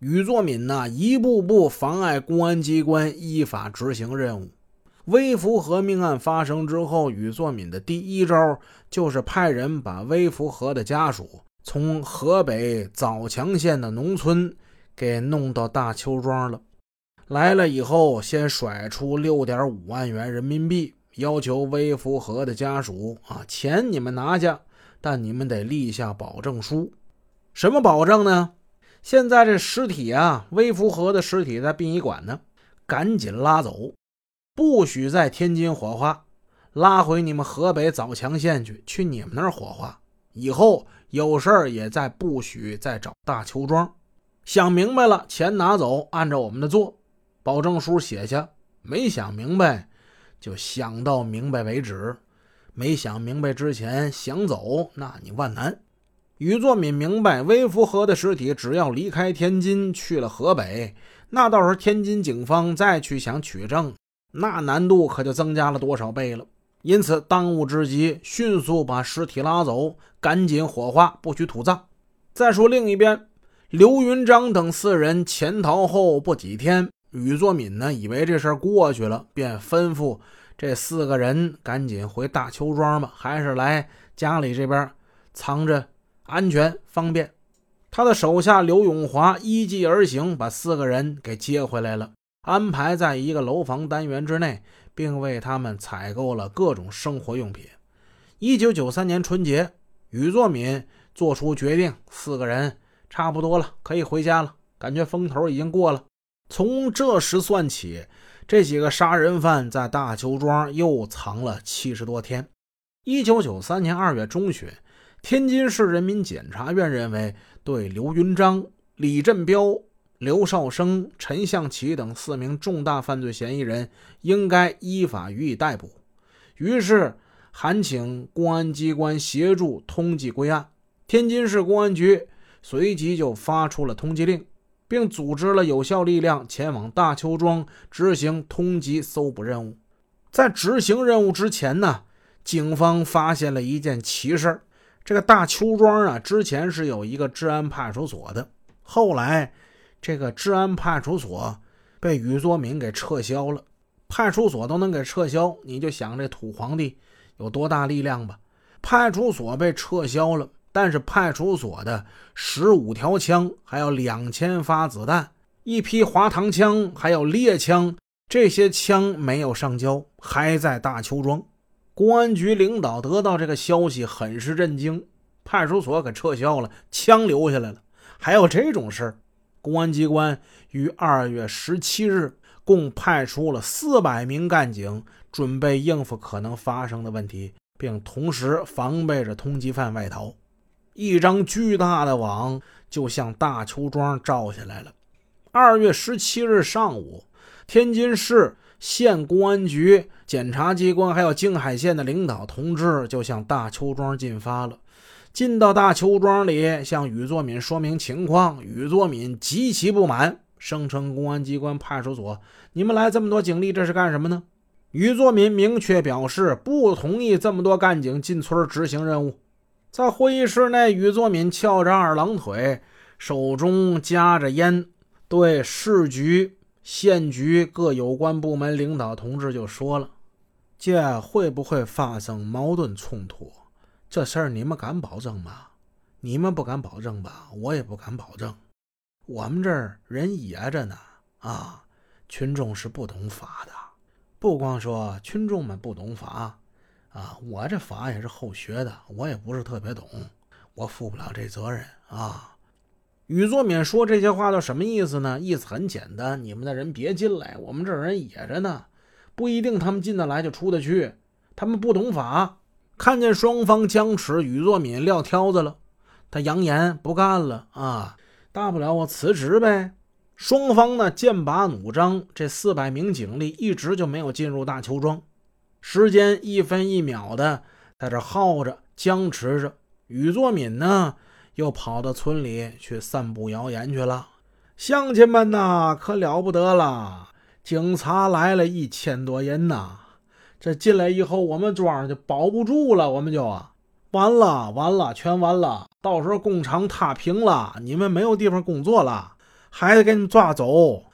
禹作敏呢，一步步妨碍公安机关依法执行任务。微福河命案发生之后，禹作敏的第一招就是派人把微福河的家属从河北枣强县的农村给弄到大邱庄了。来了以后，先甩出六点五万元人民币，要求微福河的家属啊，钱你们拿下，但你们得立下保证书。什么保证呢？现在这尸体啊，微福河的尸体在殡仪馆呢，赶紧拉走，不许在天津火化，拉回你们河北枣强县去，去你们那儿火化。以后有事儿也再不许再找大邱庄。想明白了，钱拿走，按照我们的做，保证书写下。没想明白，就想到明白为止。没想明白之前想走，那你万难。禹作敏明白，微福河的尸体只要离开天津去了河北，那到时候天津警方再去想取证，那难度可就增加了多少倍了。因此，当务之急，迅速把尸体拉走，赶紧火化，不许土葬。再说另一边，刘云章等四人潜逃后不几天，禹作敏呢，以为这事儿过去了，便吩咐这四个人赶紧回大邱庄吧，还是来家里这边藏着。安全方便，他的手下刘永华依计而行，把四个人给接回来了，安排在一个楼房单元之内，并为他们采购了各种生活用品。一九九三年春节，禹作敏做出决定，四个人差不多了，可以回家了，感觉风头已经过了。从这时算起，这几个杀人犯在大邱庄又藏了七十多天。一九九三年二月中旬。天津市人民检察院认为，对刘云章、李振彪、刘少生、陈向奇等四名重大犯罪嫌疑人应该依法予以逮捕，于是函请公安机关协助通缉归案。天津市公安局随即就发出了通缉令，并组织了有效力量前往大邱庄执行通缉搜捕任务。在执行任务之前呢，警方发现了一件奇事儿。这个大邱庄啊，之前是有一个治安派出所的，后来这个治安派出所被禹作敏给撤销了。派出所都能给撤销，你就想这土皇帝有多大力量吧？派出所被撤销了，但是派出所的十五条枪，还有两千发子弹，一批滑膛枪，还有猎枪，这些枪没有上交，还在大邱庄。公安局领导得到这个消息，很是震惊。派出所给撤销了，枪留下来了，还有这种事？公安机关于二月十七日共派出了四百名干警，准备应付可能发生的问题，并同时防备着通缉犯外逃。一张巨大的网就向大邱庄罩下来了。二月十七日上午，天津市。县公安局、检察机关还有静海县的领导同志就向大邱庄进发了。进到大邱庄里，向禹作敏说明情况。禹作敏极其不满，声称公安机关、派出所，你们来这么多警力，这是干什么呢？禹作敏明确表示不同意这么多干警进村执行任务。在会议室内，禹作敏翘着二郎腿，手中夹着烟，对市局。县局各有关部门领导同志就说了：“这会不会发生矛盾冲突？这事儿你们敢保证吗？你们不敢保证吧？我也不敢保证。我们这儿人野着呢，啊，群众是不懂法的。不光说群众们不懂法，啊，我这法也是后学的，我也不是特别懂，我负不了这责任啊。”禹作敏说这些话都什么意思呢？意思很简单，你们的人别进来，我们这人野着呢，不一定他们进得来就出得去，他们不懂法。看见双方僵持，禹作敏撂挑子了，他扬言不干了啊，大不了我辞职呗。双方呢剑拔弩张，这四百名警力一直就没有进入大邱庄，时间一分一秒的在这耗着，僵持着。禹作敏呢？又跑到村里去散布谣言去了。乡亲们呐，可了不得了！警察来了一千多人呐，这进来以后，我们庄就保不住了，我们就啊，完了完了，全完了！到时候工厂塌平了，你们没有地方工作了，还得给你抓走。